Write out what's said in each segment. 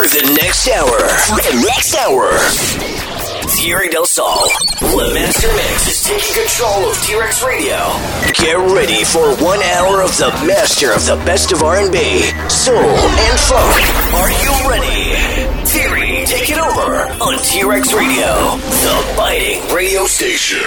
For the next hour. For the next hour. Thierry Del Sol. Master Mix is taking control of T-Rex Radio. Get ready for one hour of the master of the best of R&B, soul, and funk. Are you ready? Thierry, take it over on T-Rex Radio, the biting radio station.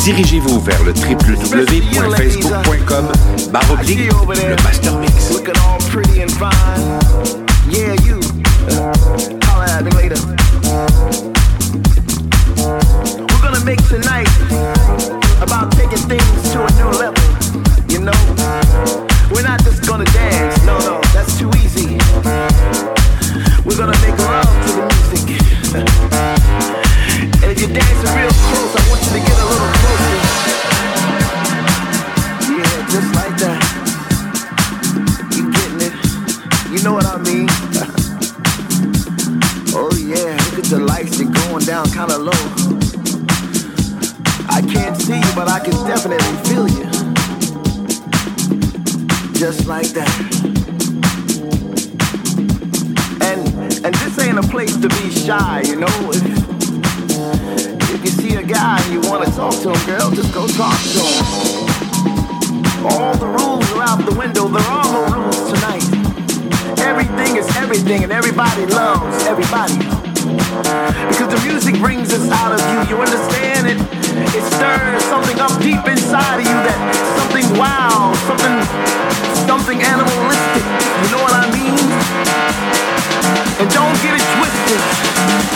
Dirigez-vous vers le www.facebook.com baroblique le Master Mix. Later. We're gonna make tonight about things to a new level. Kinda low. I can't see you, but I can definitely feel you. Just like that. And and this ain't a place to be shy, you know. If, if you see a guy and you wanna talk to him, girl, just go talk to him. All the rules are out the window, there are no rules tonight. Everything is everything, and everybody loves everybody. Because the music brings us out of you, you understand it? It stirs something up deep inside of you that something wild, something, something animalistic. You know what I mean? And don't get it twisted.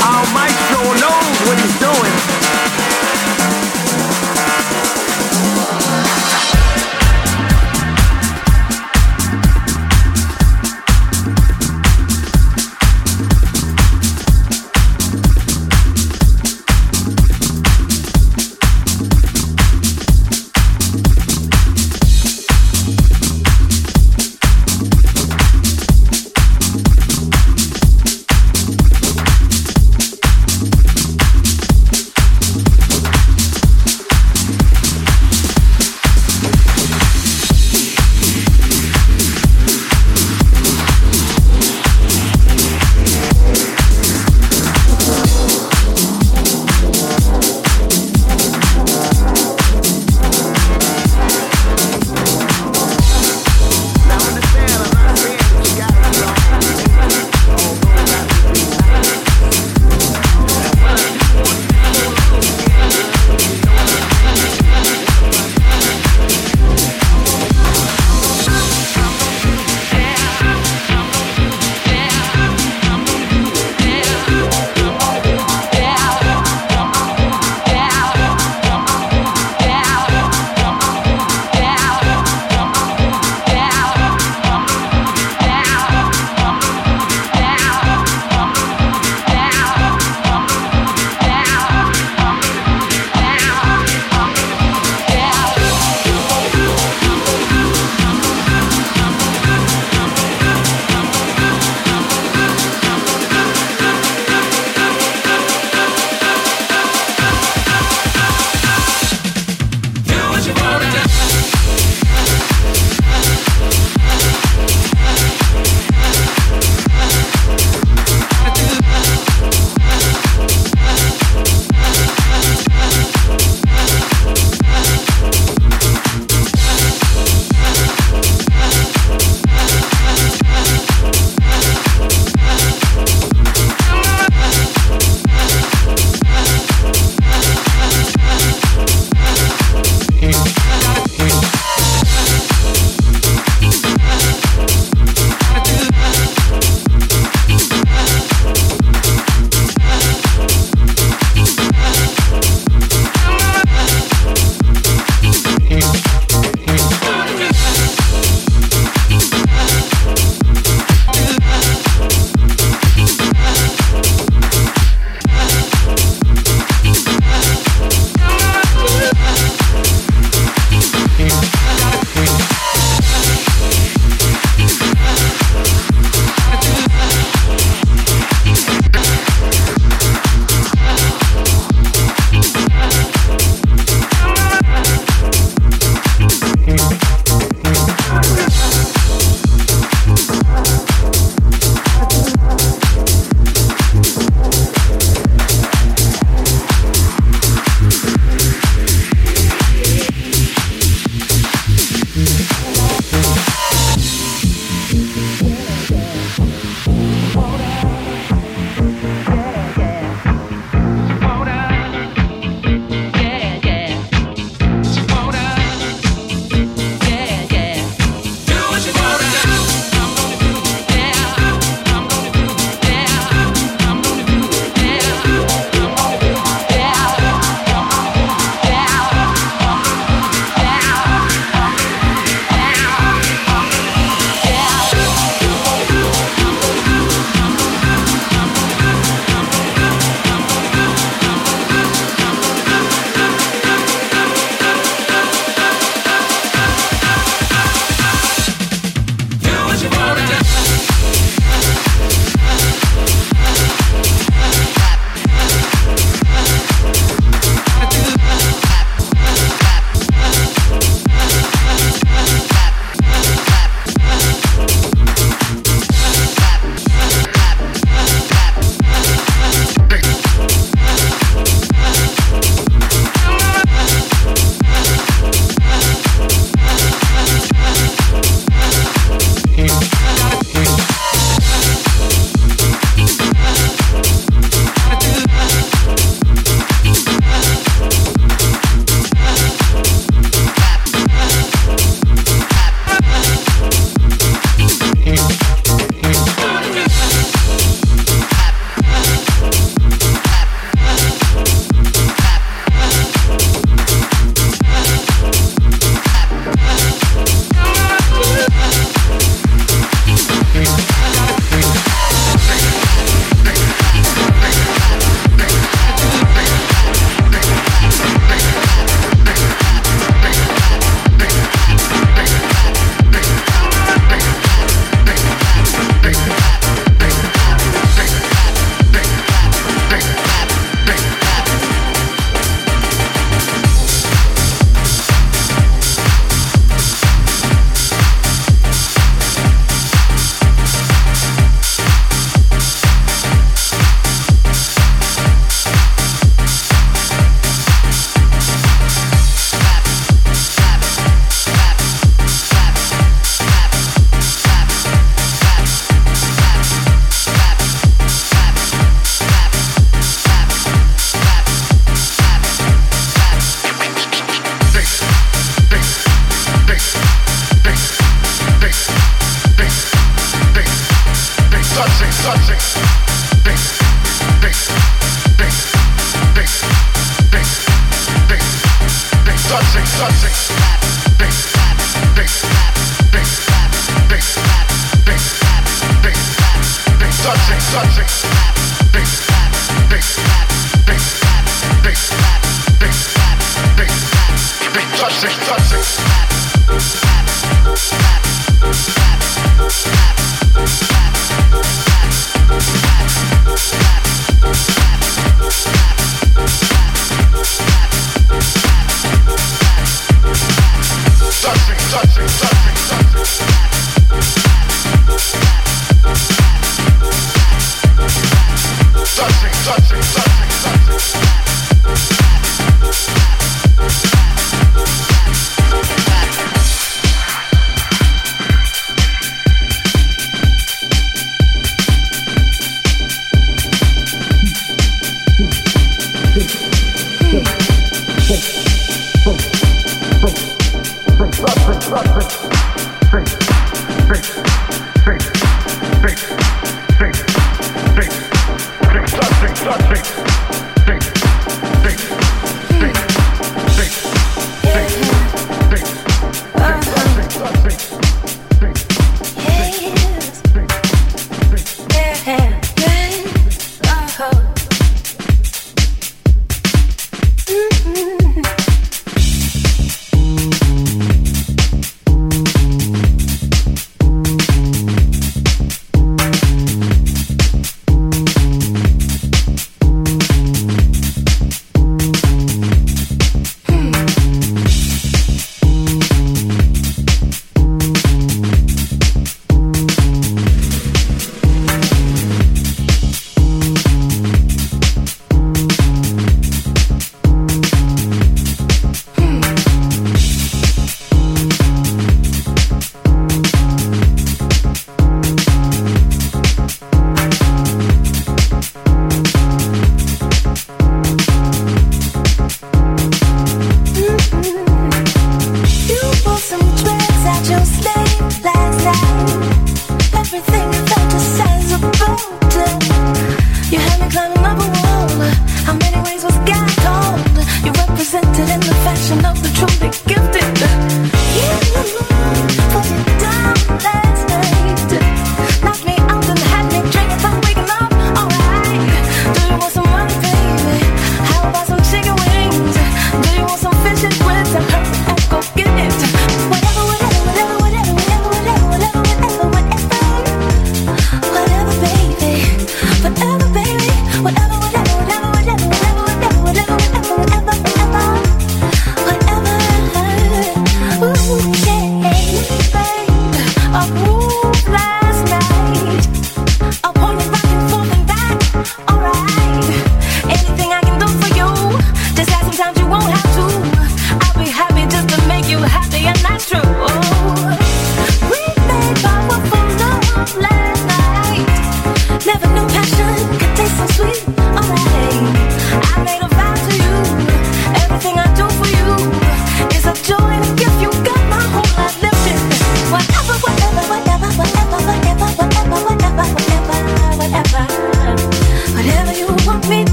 Our maestro knows what he's doing.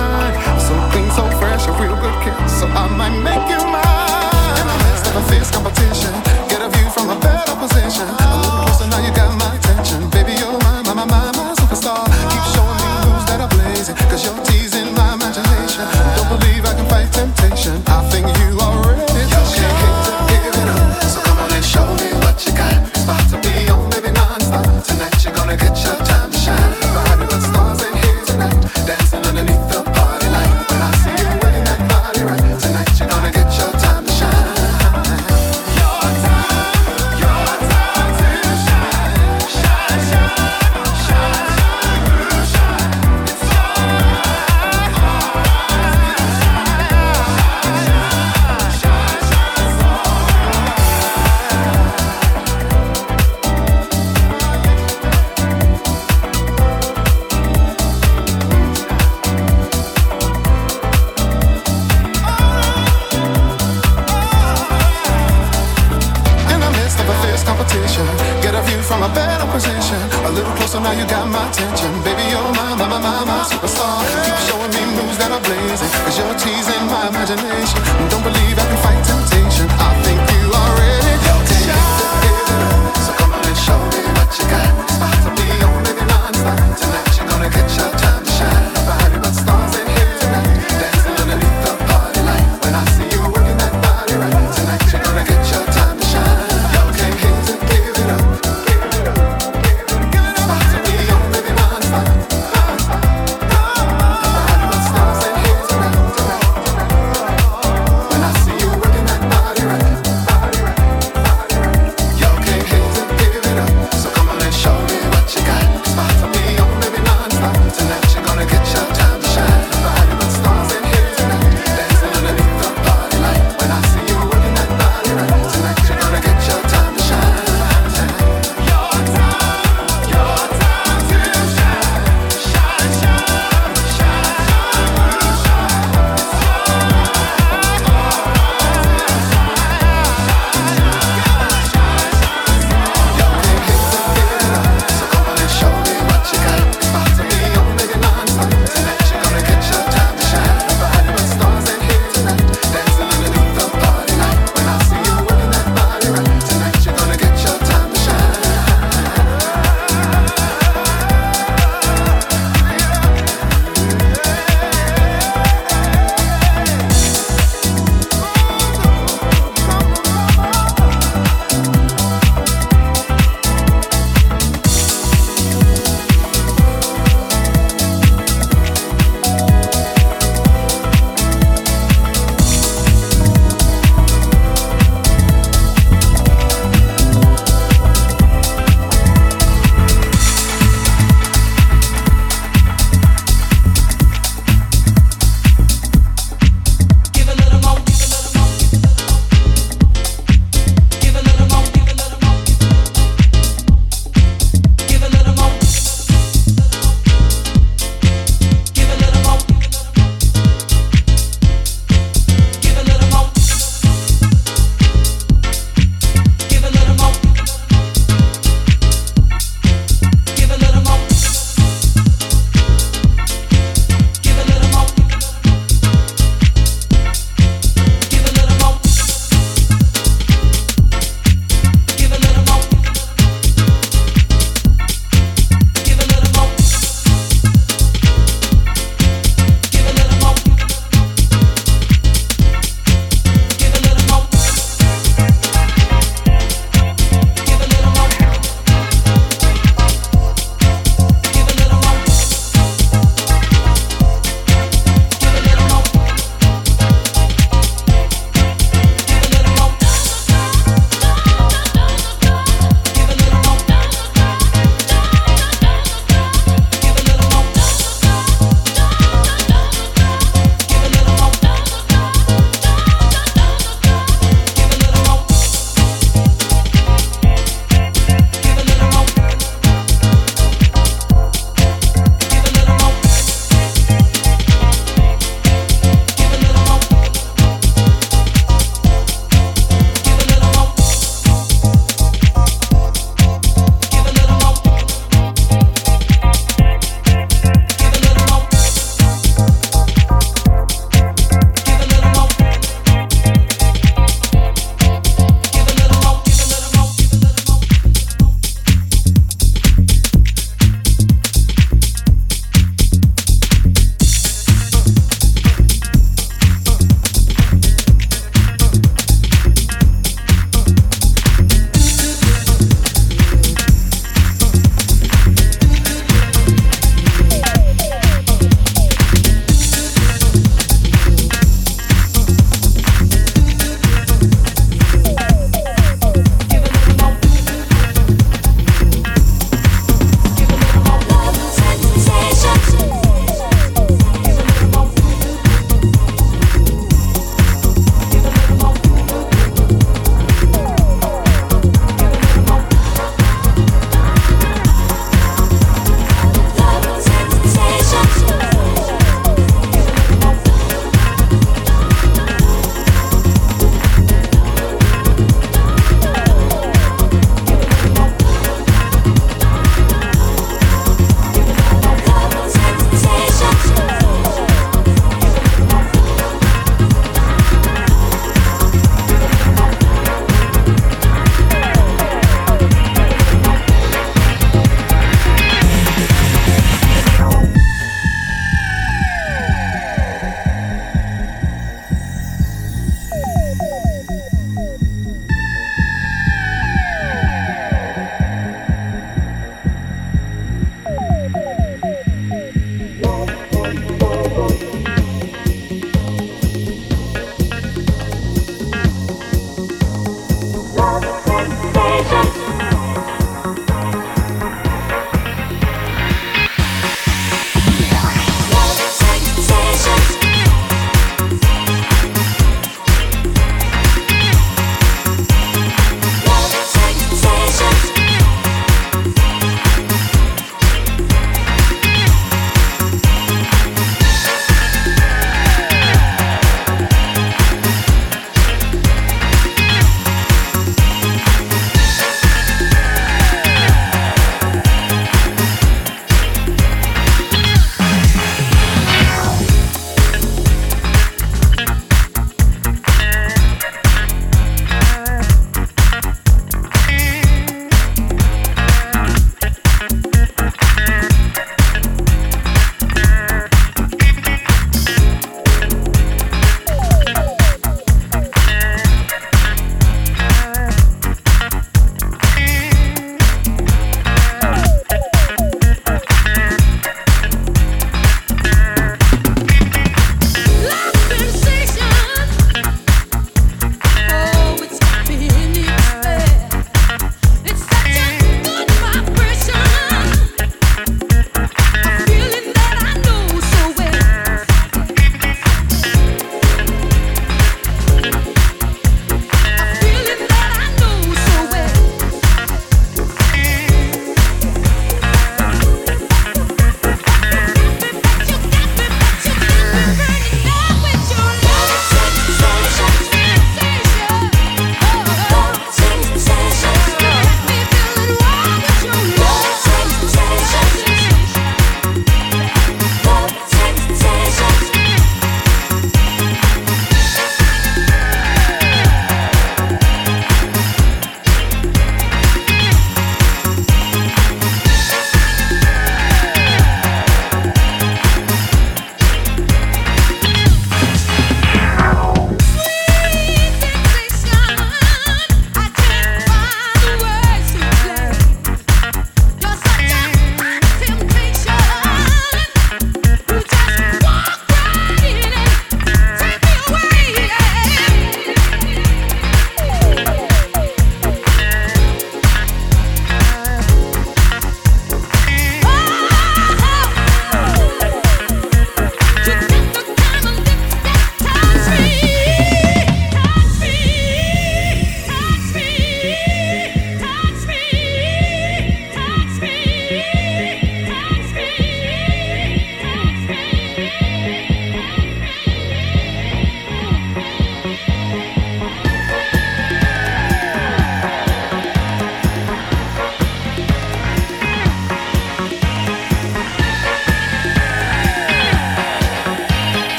Right.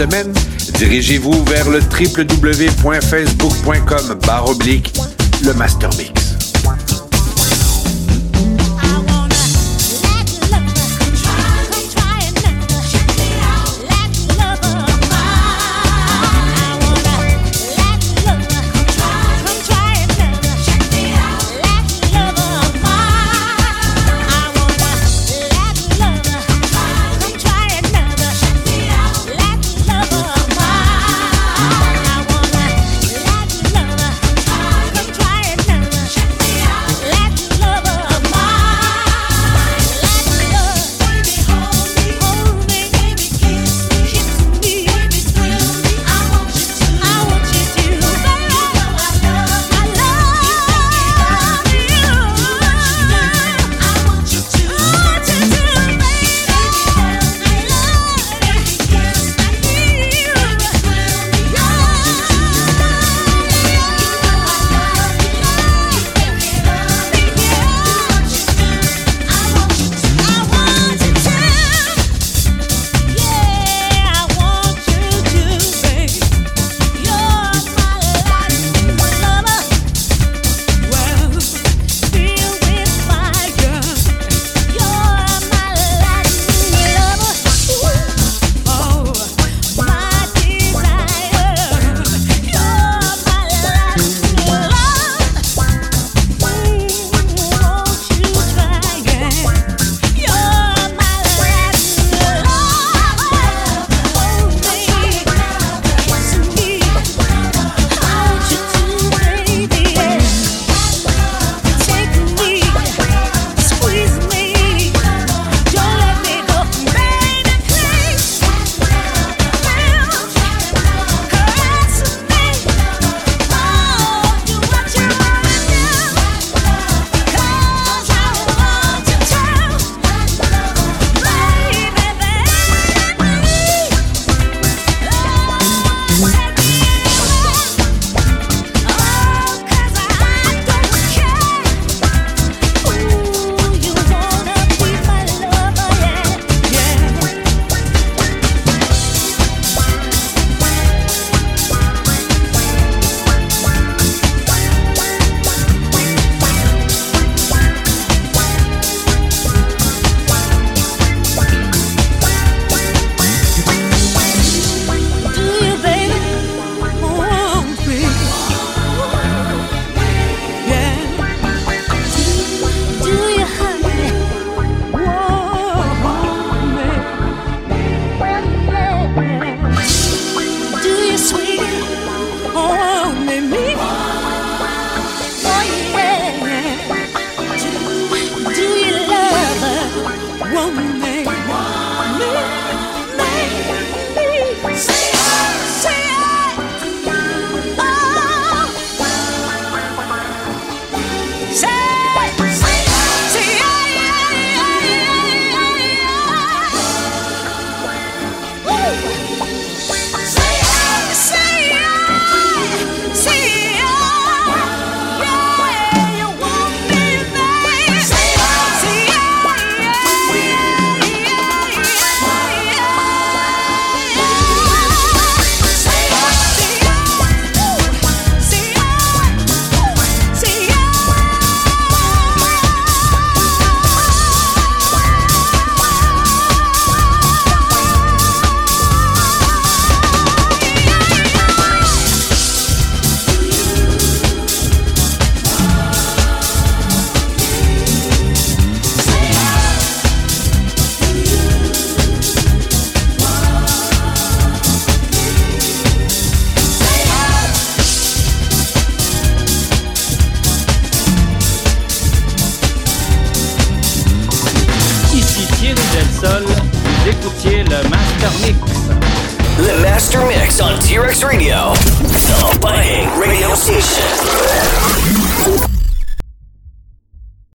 Semaine, dirigez-vous vers le www.facebook.com barre oblique le Master.